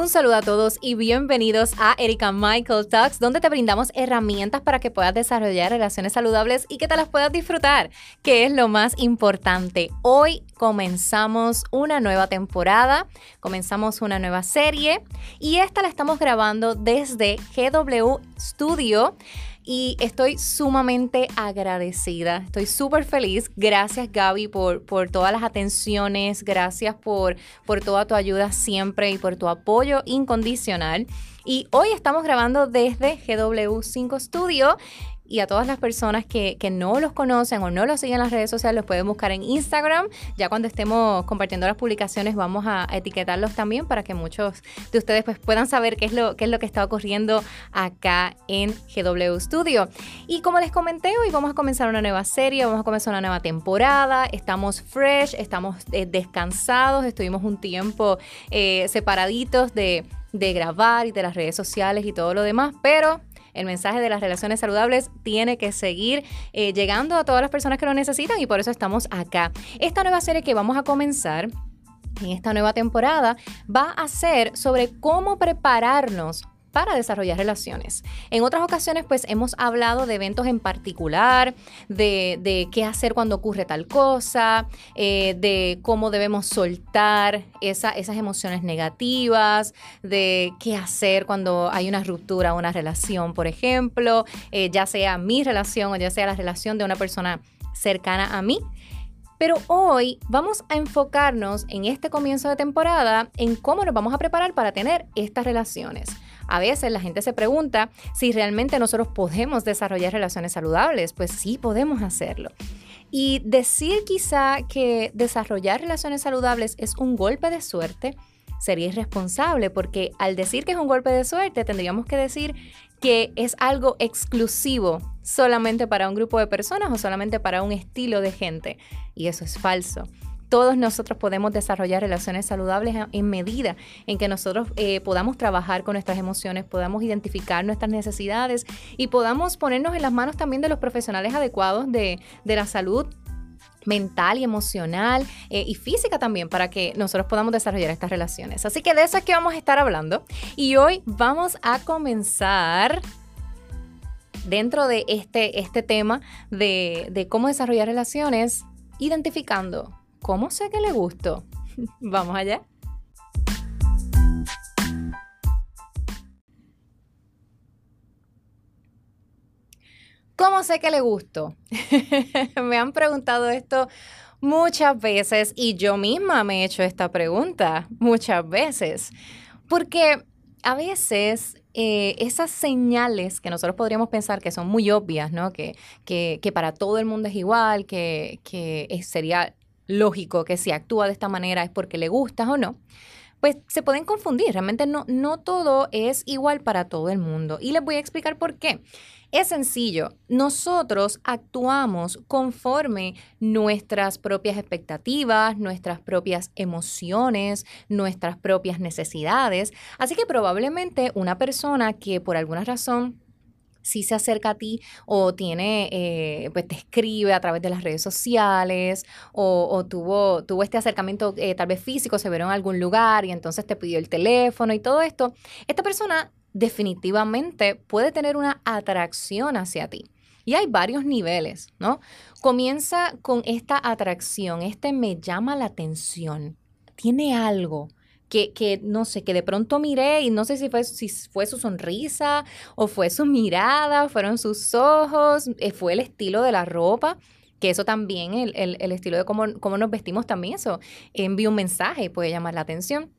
Un saludo a todos y bienvenidos a Erika Michael Talks, donde te brindamos herramientas para que puedas desarrollar relaciones saludables y que te las puedas disfrutar, que es lo más importante. Hoy comenzamos una nueva temporada, comenzamos una nueva serie y esta la estamos grabando desde GW Studio y estoy sumamente agradecida, estoy súper feliz. Gracias Gaby por, por todas las atenciones, gracias por, por toda tu ayuda siempre y por tu apoyo incondicional. Y hoy estamos grabando desde GW5 Studio y a todas las personas que, no los conocen o no los siguen en las redes sociales, los pueden buscar en Instagram. Ya cuando estemos compartiendo las publicaciones vamos a etiquetarlos también para que muchos de ustedes pues, puedan saber qué es, lo, qué es lo que está ocurriendo acá en GW Studio. Y como les comenté, hoy vamos a comenzar una nueva serie, vamos a comenzar una nueva temporada, estamos fresh, estamos eh, descansados, estuvimos un tiempo eh, separaditos de de grabar y de las redes sociales y todo lo demás, pero el mensaje de las relaciones saludables tiene que seguir eh, llegando a todas las personas que lo necesitan y por eso estamos acá. Esta nueva serie que vamos a comenzar en esta nueva temporada va a ser sobre cómo prepararnos para desarrollar relaciones. En otras ocasiones, pues hemos hablado de eventos en particular, de, qué hacer cuando ocurre tal cosa, eh, de cómo debemos soltar esas emociones negativas, de qué hacer cuando hay una ruptura una relación, por ejemplo, eh, ya sea mi relación o ya sea la relación de una persona cercana a mí. Pero hoy vamos a enfocarnos en este comienzo de temporada en cómo nos vamos a preparar para tener estas relaciones. A veces la gente se pregunta si realmente nosotros podemos desarrollar relaciones saludables. Pues sí, podemos hacerlo. Y decir quizá que desarrollar relaciones saludables es un golpe de suerte sería irresponsable porque al decir que es un golpe de suerte tendríamos que decir que es algo exclusivo solamente para un grupo de personas o solamente para un estilo de gente. Y eso es falso todos nosotros podemos desarrollar relaciones saludables en medida en que nosotros eh, podamos trabajar con nuestras emociones, podamos identificar nuestras necesidades y podamos ponernos en las manos también de los profesionales adecuados de, la salud mental y emocional eh, y física también para que nosotros podamos desarrollar estas relaciones. Así que de eso es que vamos a estar hablando y hoy vamos a comenzar dentro de este, este tema de, de cómo desarrollar relaciones identificando ¿Cómo sé que le gustó? Vamos allá. ¿Cómo sé que le gustó? me han preguntado esto muchas veces y yo misma me he hecho esta pregunta muchas veces. Porque a veces eh, esas señales que nosotros podríamos pensar que son muy obvias, ¿no? Que, que, para todo el mundo es igual, que, que sería lógico que si actúa de esta manera es porque le gustas o no, pues se pueden confundir. Realmente no, no todo es igual para todo el mundo. Y les voy a explicar por qué. Es sencillo, nosotros actuamos conforme nuestras propias expectativas, nuestras propias emociones, nuestras propias necesidades. Así que probablemente una persona que por alguna razón si se acerca a ti o tiene, eh, pues te escribe a través de las redes sociales o, tuvo, tuvo este acercamiento eh, tal vez físico, se vieron en algún lugar y entonces te pidió el teléfono y todo esto, esta persona definitivamente puede tener una atracción hacia ti. Y hay varios niveles, ¿no? Comienza con esta atracción, este me llama la atención, tiene algo, que, no sé, que de pronto miré y no sé si fue, si fue su sonrisa o fue su mirada, fueron sus ojos, eh, fue el estilo de la ropa que eso también, el, el, estilo de cómo, cómo, nos vestimos también, eso envía un mensaje y puede llamar la atención.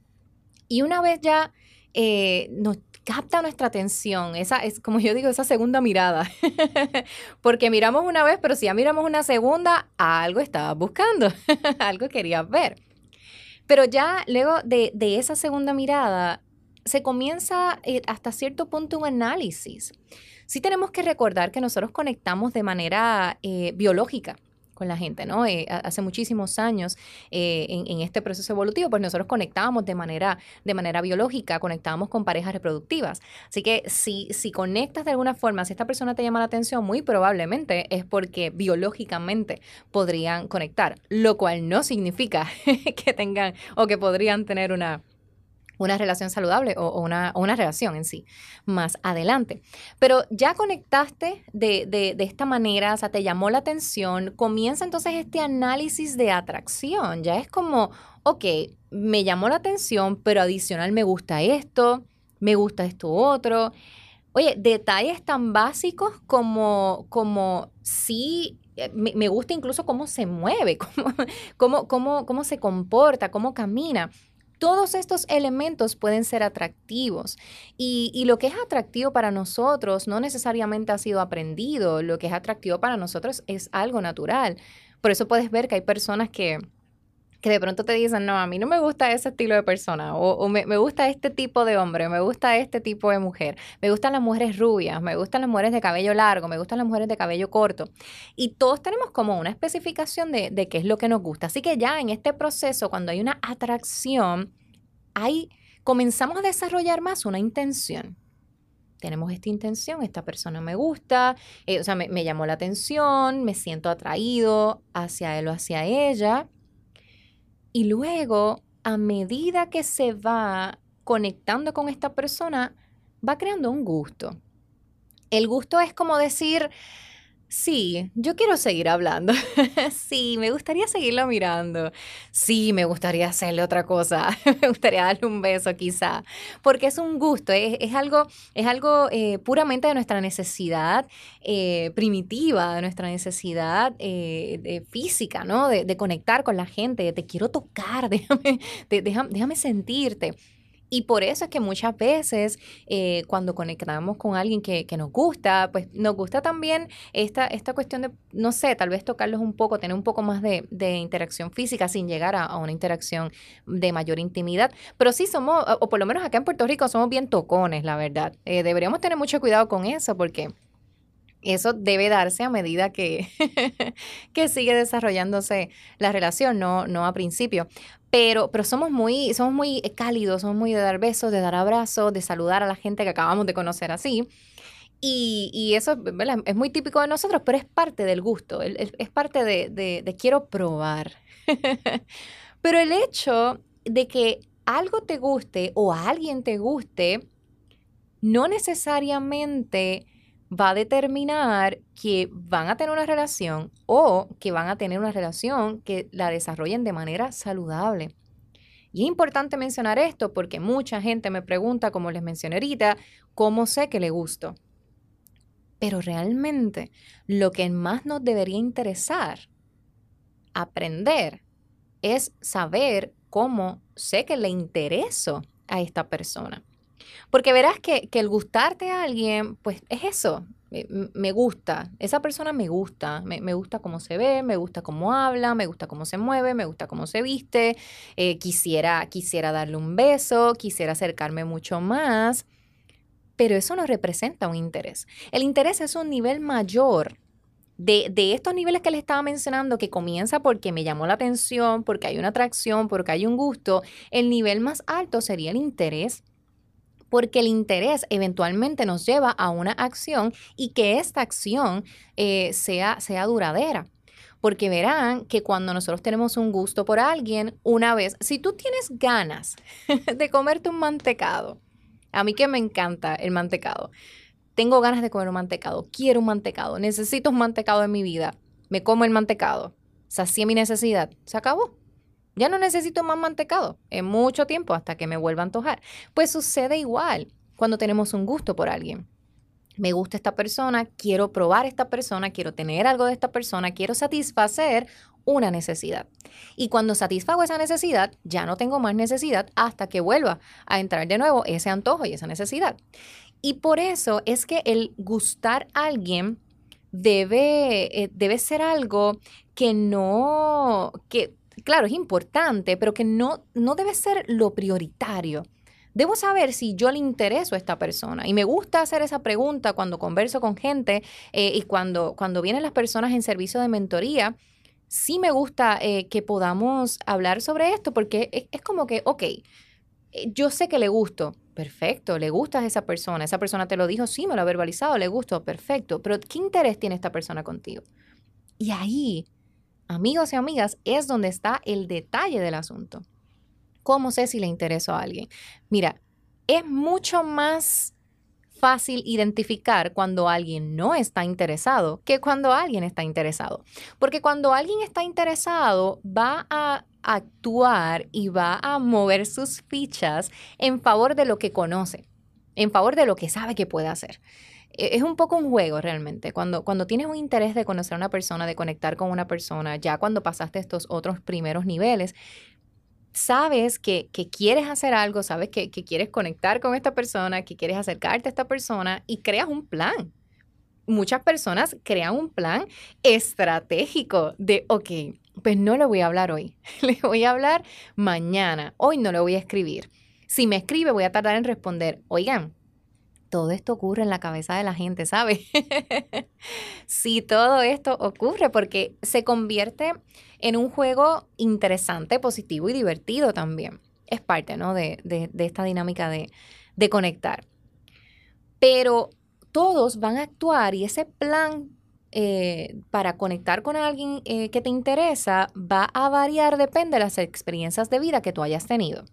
Y una vez ya eh, nos capta nuestra atención, esa es como yo digo, esa segunda mirada, porque miramos una vez, pero si ya miramos una segunda, algo estabas buscando, algo querías ver. Pero ya luego de, esa segunda mirada, se comienza eh, hasta cierto punto un análisis. Sí tenemos que recordar que nosotros conectamos de manera eh, biológica con la gente, ¿no? Eh, hace muchísimos años eh, en, este proceso evolutivo, pues nosotros conectábamos de manera, de manera biológica, conectábamos con parejas reproductivas. Así que si, si conectas de alguna forma, si esta persona te llama la atención, muy probablemente es porque biológicamente podrían conectar, lo cual no significa que tengan o que podrían tener una una relación saludable o, una, una, relación en sí más adelante. Pero ya conectaste de, de, de, esta manera, o sea, te llamó la atención, comienza entonces este análisis de atracción. Ya es como, ok, me llamó la atención, pero adicional me gusta esto, me gusta esto otro. Oye, detalles tan básicos como, como sí, eh, me, me gusta incluso cómo se mueve, cómo, cómo, cómo, cómo se comporta, cómo camina. Todos estos elementos pueden ser atractivos y, lo que es atractivo para nosotros no necesariamente ha sido aprendido, lo que es atractivo para nosotros es algo natural. Por eso puedes ver que hay personas que, que de pronto te dicen, no, a mí no me gusta ese estilo de persona, o, me, me, gusta este tipo de hombre, me gusta este tipo de mujer, me gustan las mujeres rubias, me gustan las mujeres de cabello largo, me gustan las mujeres de cabello corto. Y todos tenemos como una especificación de, de qué es lo que nos gusta. Así que ya en este proceso, cuando hay una atracción, hay, comenzamos a desarrollar más una intención tenemos esta intención, esta persona me gusta, eh, o sea, me, me, llamó la atención, me siento atraído hacia él o hacia ella. Y luego, a medida que se va conectando con esta persona, va creando un gusto. El gusto es como decir, Sí, yo quiero seguir hablando. sí, me gustaría seguirlo mirando. Sí, me gustaría hacerle otra cosa. me gustaría darle un beso quizá. Porque es un gusto, es, algo, es algo eh, puramente de nuestra necesidad eh, primitiva, de nuestra necesidad eh, física, ¿no? De, conectar con la gente. Te quiero tocar, déjame, déjame sentirte. Y por eso es que muchas veces eh, cuando conectamos con alguien que, nos gusta, pues nos gusta también esta, esta cuestión de, no sé, tal vez tocarlos un poco, tener un poco más de, interacción física sin llegar a, una interacción de mayor intimidad. Pero sí somos, o por lo menos acá en Puerto Rico somos bien tocones, la verdad. Eh, deberíamos tener mucho cuidado con eso porque eso debe darse a medida que, que sigue desarrollándose la relación, no, no a principio. Pero, pero somos muy, somos muy cálidos, somos muy de dar besos, de dar abrazos, de saludar a la gente que acabamos de conocer así. Y, y eso es muy típico de nosotros, pero es parte del gusto, es, parte de, de, de quiero probar. pero el hecho de que algo te guste o a alguien te guste, no necesariamente va a determinar que van a tener una relación o que van a tener una relación que la desarrollen de manera saludable. Y es importante mencionar esto porque mucha gente me pregunta, como les mencioné ahorita, cómo sé que le gusto. Pero realmente lo que más nos debería interesar aprender es saber cómo sé que le intereso a esta persona. Porque verás que, el gustarte a alguien, pues es eso, me gusta, esa persona me gusta, me, gusta cómo se ve, me gusta cómo habla, me gusta cómo se mueve, me gusta cómo se viste, eh, quisiera, quisiera darle un beso, quisiera acercarme mucho más, pero eso no representa un interés. El interés es un nivel mayor. De, de estos niveles que les estaba mencionando, que comienza porque me llamó la atención, porque hay una atracción, porque hay un gusto, el nivel más alto sería el interés porque el interés eventualmente nos lleva a una acción y que esta acción eh, sea, sea duradera. Porque verán que cuando nosotros tenemos un gusto por alguien, una vez, si tú tienes ganas de comerte un mantecado, a mí que me encanta el mantecado, tengo ganas de comer un mantecado, quiero un mantecado, necesito un mantecado en mi vida, me como el mantecado, sacié mi necesidad, se acabó. Ya no necesito más mantecado en mucho tiempo hasta que me vuelva a antojar. Pues sucede igual cuando tenemos un gusto por alguien. Me gusta esta persona, quiero probar esta persona, quiero tener algo de esta persona, quiero satisfacer una necesidad. Y cuando satisfago esa necesidad, ya no tengo más necesidad hasta que vuelva a entrar de nuevo ese antojo y esa necesidad. Y por eso es que el gustar a alguien debe, eh, debe ser algo que no, que claro, es importante, pero que no, no debe ser lo prioritario. Debo saber si yo le intereso a esta persona. Y me gusta hacer esa pregunta cuando converso con gente eh, y cuando, cuando vienen las personas en servicio de mentoría. Sí me gusta eh, que podamos hablar sobre esto porque es, como que, ok, eh, yo sé que le gusto, perfecto, le gustas a esa persona, esa persona te lo dijo, sí, me lo ha verbalizado, le gusto, perfecto, pero ¿qué interés tiene esta persona contigo? Y ahí amigos y amigas, es donde está el detalle del asunto. ¿Cómo sé si le intereso a alguien? Mira, es mucho más fácil identificar cuando alguien no está interesado que cuando alguien está interesado. Porque cuando alguien está interesado va a actuar y va a mover sus fichas en favor de lo que conoce, en favor de lo que sabe que puede hacer. E, es un poco un juego realmente. Cuando, cuando tienes un interés de conocer a una persona, de conectar con una persona, ya cuando pasaste estos otros primeros niveles, sabes que, quieres hacer algo, sabes que, quieres conectar con esta persona, que quieres acercarte a esta persona y creas un plan. Muchas personas crean un plan estratégico de, ok, pues no le voy a hablar hoy, le voy a hablar mañana, hoy no le voy a escribir. Si me escribe, voy a tardar en responder, oigan, todo esto ocurre en la cabeza de la gente, ¿sabe? sí, todo esto ocurre porque se convierte en un juego interesante, positivo y divertido también. Es parte, ¿no? De, esta dinámica de, conectar. Pero todos van a actuar y ese plan eh, para conectar con alguien eh, que te interesa va a variar, depende de las experiencias de vida que tú hayas tenido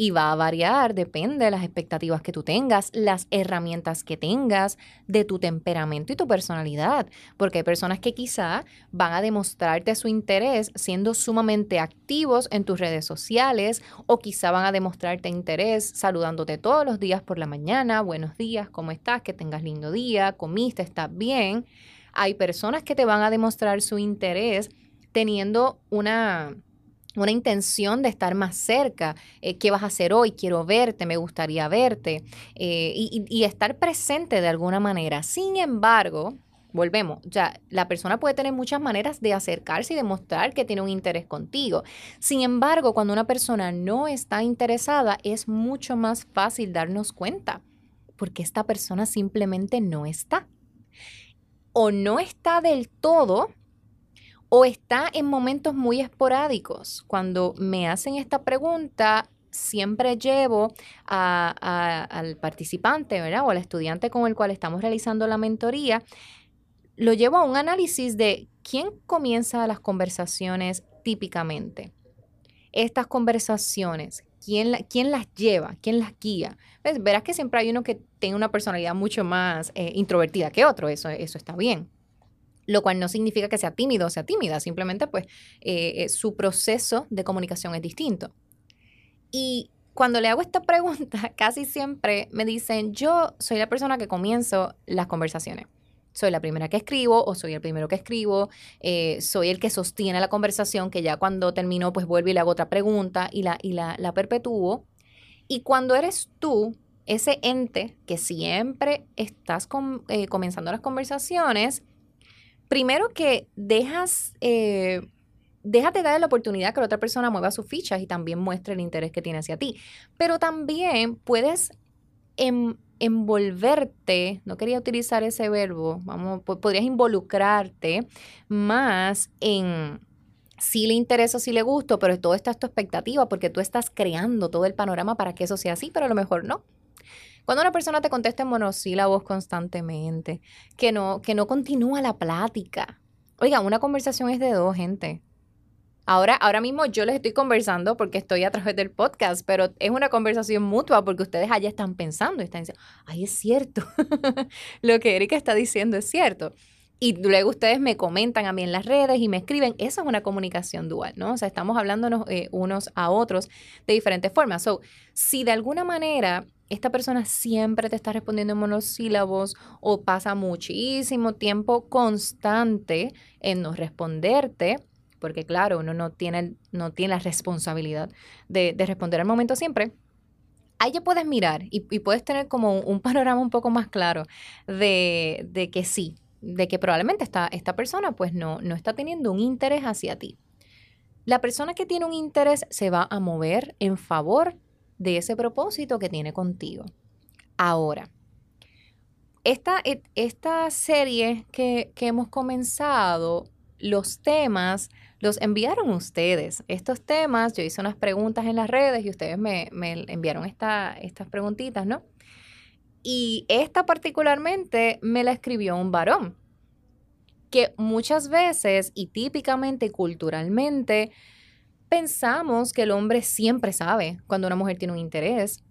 y va a variar, depende de las expectativas que tú tengas, las herramientas que tengas, de tu temperamento y tu personalidad, porque hay personas que quizá van a demostrarte su interés siendo sumamente activos en tus redes sociales o quizá van a demostrarte interés saludándote todos los días por la mañana, buenos días, ¿cómo estás? Que tengas lindo día, comiste, estás bien. Hay personas que te van a demostrar su interés teniendo una una intención de estar más cerca. Eh, ¿Qué vas a hacer hoy? Quiero verte, me gustaría verte. Eh, y, estar presente de alguna manera. Sin embargo, volvemos, ya la persona puede tener muchas maneras de acercarse y demostrar que tiene un interés contigo. Sin embargo, cuando una persona no está interesada, es mucho más fácil darnos cuenta, porque esta persona simplemente no está. O no está del todo o está en momentos muy esporádicos. Cuando me hacen esta pregunta, siempre llevo al participante, ¿verdad? O al estudiante con el cual estamos realizando la mentoría, lo llevo a un análisis de quién comienza las conversaciones típicamente. Estas conversaciones, ¿quién, las lleva? ¿Quién las guía? Verás que siempre hay uno que tiene una personalidad mucho más eh, introvertida que otro, eso, eso está bien lo cual no significa que sea tímido o sea tímida, simplemente pues eh, eh, su proceso de comunicación es distinto. Y cuando le hago esta pregunta, casi siempre me dicen, yo soy la persona que comienzo las conversaciones. Soy la primera que escribo o soy el primero que escribo, eh, soy el que sostiene la conversación, que ya cuando termino pues vuelvo y le hago otra pregunta y la, y la, la perpetúo. Y cuando eres tú, ese ente que siempre estás comenzando las conversaciones, primero que dejas, eh, déjate dar la oportunidad que la otra persona mueva sus fichas y también muestre el interés que tiene hacia ti. Pero también puedes em, envolverte, no quería utilizar ese verbo, vamos, podrías involucrarte más en si le interesa, si le gusto, pero todo está tu expectativa porque tú estás creando todo el panorama para que eso sea así, pero a lo mejor no. Cuando una persona te contesta en monosílabos constantemente, que no, que no continúa la plática. Oiga, una conversación es de dos, gente. Ahora, ahora mismo yo les estoy conversando porque estoy a través del podcast, pero es una conversación mutua porque ustedes allá están pensando y están diciendo, ay, es cierto, lo que Erika está diciendo es cierto. Y luego ustedes me comentan a mí en las redes y me escriben, eso es una comunicación dual, ¿no? O sea, estamos hablándonos eh, unos a otros de diferentes formas. So, si de alguna manera esta persona siempre te está respondiendo en monosílabos o pasa muchísimo tiempo constante en no responderte, porque claro, uno no tiene, no tiene la responsabilidad de, responder al momento siempre, ahí ya puedes mirar y, puedes tener como un, panorama un poco más claro de, de, que sí, de que probablemente esta, esta persona pues no, no está teniendo un interés hacia ti. La persona que tiene un interés se va a mover en favor de ese propósito que tiene contigo. Ahora, esta, e, esta serie que, hemos comenzado, los temas los enviaron ustedes. Estos temas, yo hice unas preguntas en las redes y ustedes me, enviaron esta, estas preguntitas, ¿no? Y esta particularmente me la escribió un varón, que muchas veces y típicamente culturalmente pensamos que el hombre siempre sabe cuando una mujer tiene un interés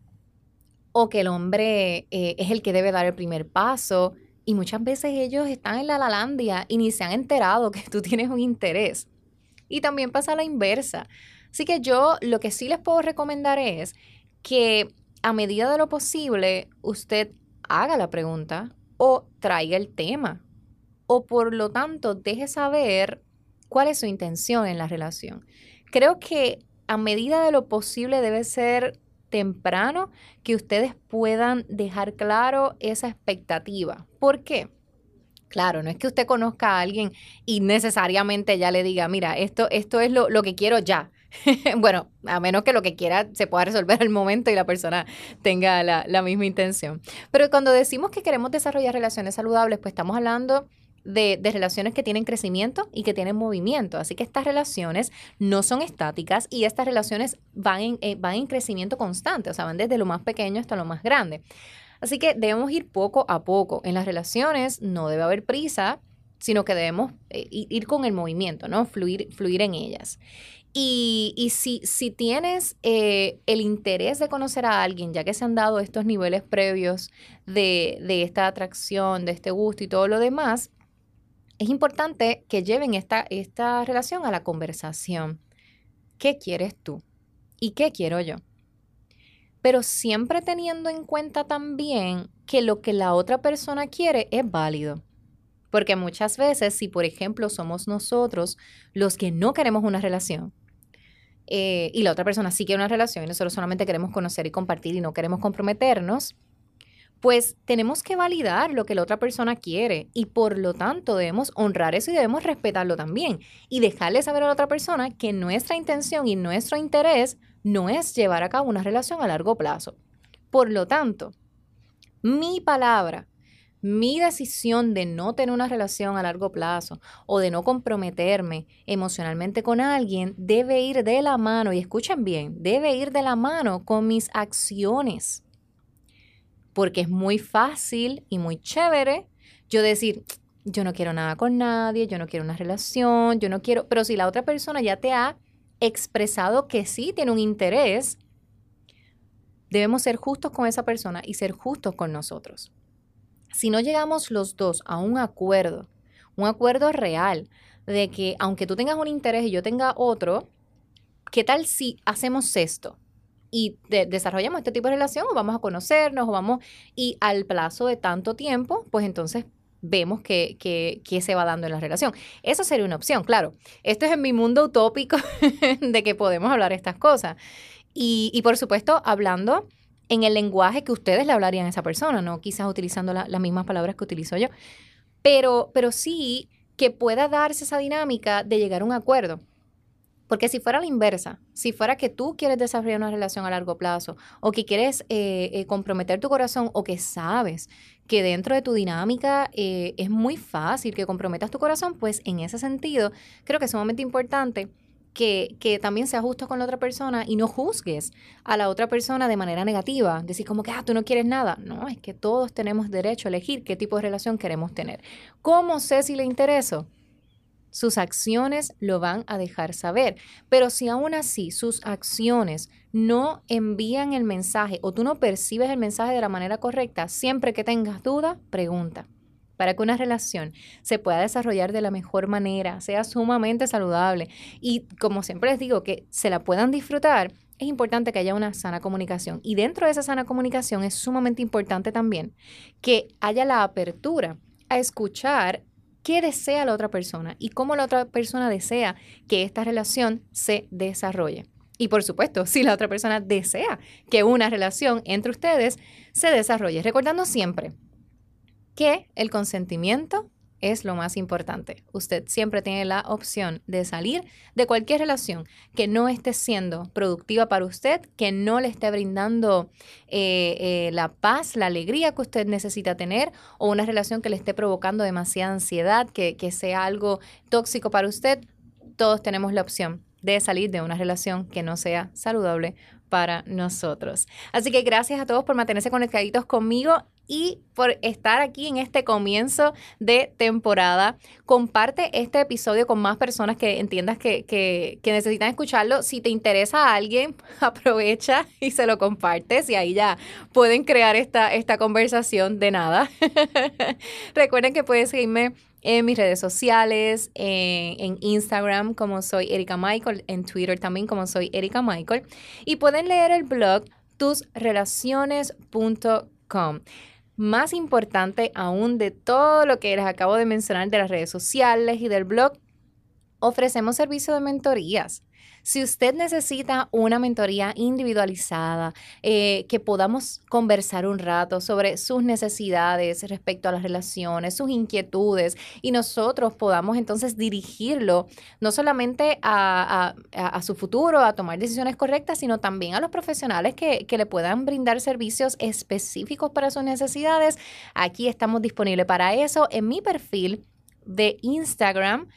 o que el hombre eh, es el que debe dar el primer paso y muchas veces ellos están en la lalandia y ni se han enterado que tú tienes un interés. Y también pasa la inversa. Así que yo lo que sí les puedo recomendar es que a medida de lo posible usted haga la pregunta o traiga el tema o por lo tanto deje saber cuál es su intención en la relación. Creo que a medida de lo posible debe ser temprano que ustedes puedan dejar claro esa expectativa. ¿Por qué? Claro, no es que usted conozca a alguien y necesariamente ya le diga, mira, esto, esto es lo, lo que quiero ya. bueno, a menos que lo que quiera se pueda resolver al momento y la persona tenga la, la misma intención. Pero cuando decimos que queremos desarrollar relaciones saludables, pues estamos hablando de, relaciones que tienen crecimiento y que tienen movimiento. Así que estas relaciones no son estáticas y estas relaciones van en, eh, van en crecimiento constante, o sea, van desde lo más pequeño hasta lo más grande. Así que debemos ir poco a poco. En las relaciones no debe haber prisa, sino que debemos eh, ir con el movimiento, ¿no? Fluir, fluir en ellas. Y, si, si tienes eh, el interés de conocer a alguien, ya que se han dado estos niveles previos de, de esta atracción, de este gusto y todo lo demás, es importante que lleven esta, esta relación a la conversación. ¿Qué quieres tú? ¿Y qué quiero yo? Pero siempre teniendo en cuenta también que lo que la otra persona quiere es válido. Porque muchas veces, si por ejemplo somos nosotros los que no queremos una relación, eh, y la otra persona sí quiere una relación y nosotros solamente queremos conocer y compartir y no queremos comprometernos, pues tenemos que validar lo que la otra persona quiere y por lo tanto debemos honrar eso y debemos respetarlo también y dejarle saber a la otra persona que nuestra intención y nuestro interés no es llevar a cabo una relación a largo plazo. Por lo tanto, mi palabra, mi decisión de no tener una relación a largo plazo o de no comprometerme emocionalmente con alguien debe ir de la mano, y escuchen bien, debe ir de la mano con mis acciones porque es muy fácil y muy chévere yo decir, yo no quiero nada con nadie, yo no quiero una relación, yo no quiero, pero si la otra persona ya te ha expresado que sí tiene un interés, debemos ser justos con esa persona y ser justos con nosotros. Si no llegamos los dos a un acuerdo, un acuerdo real de que aunque tú tengas un interés y yo tenga otro, ¿qué tal si hacemos esto? Y desarrollamos este tipo de relación o vamos a conocernos o vamos y al plazo de tanto tiempo, pues entonces vemos que, que, se va dando en la relación. Eso sería una opción, claro. Esto es en mi mundo utópico de que podemos hablar estas cosas. Y, y, por supuesto, hablando en el lenguaje que ustedes le hablarían a esa persona, no quizás utilizando las mismas palabras que utilizo yo, pero, pero sí que pueda darse esa dinámica de llegar a un acuerdo. Porque si fuera la inversa, si fuera que tú quieres desarrollar una relación a largo plazo o que quieres eh, eh, comprometer tu corazón o que sabes que dentro de tu dinámica eh, es muy fácil que comprometas tu corazón, pues en ese sentido creo que es sumamente importante que, que, también seas justo con la otra persona y no juzgues a la otra persona de manera negativa. Decir como que, ah, tú no quieres nada. No, es que todos tenemos derecho a elegir qué tipo de relación queremos tener. ¿Cómo sé si le intereso? Sus acciones lo van a dejar saber. Pero si aún así sus acciones no envían el mensaje o tú no percibes el mensaje de la manera correcta, siempre que tengas duda, pregunta. Para que una relación se pueda desarrollar de la mejor manera, sea sumamente saludable y como siempre les digo, que se la puedan disfrutar, es importante que haya una sana comunicación. Y dentro de esa sana comunicación es sumamente importante también que haya la apertura a escuchar qué desea la otra persona y cómo la otra persona desea que esta relación se desarrolle. Y por supuesto, si la otra persona desea que una relación entre ustedes se desarrolle, recordando siempre que el consentimiento es lo más importante. Usted siempre tiene la opción de salir de cualquier relación que no esté siendo productiva para usted, que no le esté brindando eh, eh, la paz, la alegría que usted necesita tener, o una relación que le esté provocando demasiada ansiedad, que, que sea algo tóxico para usted. Todos tenemos la opción de salir de una relación que no sea saludable para nosotros. Así que gracias a todos por mantenerse conectaditos conmigo y por estar aquí en este comienzo de temporada. Comparte este episodio con más personas que entiendas que, que, necesitan escucharlo. Si te interesa a alguien, aprovecha y se lo compartes y ahí ya pueden crear esta, esta conversación de nada. Recuerden que puedes seguirme en mis redes sociales, en, Instagram como soy Erika Michael, en Twitter también como soy Erika Michael. Y pueden leer el blog tusrelaciones.com. Más importante aún de todo lo que les acabo de mencionar de las redes sociales y del blog, ofrecemos servicio de mentorías. Si usted necesita una mentoría individualizada, eh, que podamos conversar un rato sobre sus necesidades respecto a las relaciones, sus inquietudes, y nosotros podamos entonces dirigirlo no solamente a, su futuro, a tomar decisiones correctas, sino también a los profesionales que, que le puedan brindar servicios específicos para sus necesidades, aquí estamos disponibles para eso en mi perfil de Instagram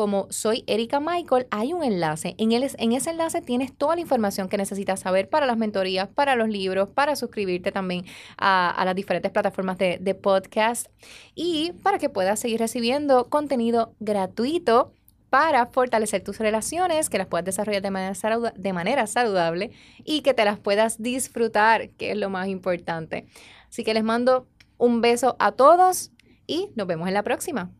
como soy Erika Michael, hay un enlace. En, ese enlace tienes toda la información que necesitas saber para las mentorías, para los libros, para suscribirte también a, las diferentes plataformas de, de podcast y para que puedas seguir recibiendo contenido gratuito para fortalecer tus relaciones, que las puedas desarrollar de manera, de manera saludable y que te las puedas disfrutar, que es lo más importante. Así que les mando un beso a todos y nos vemos en la próxima.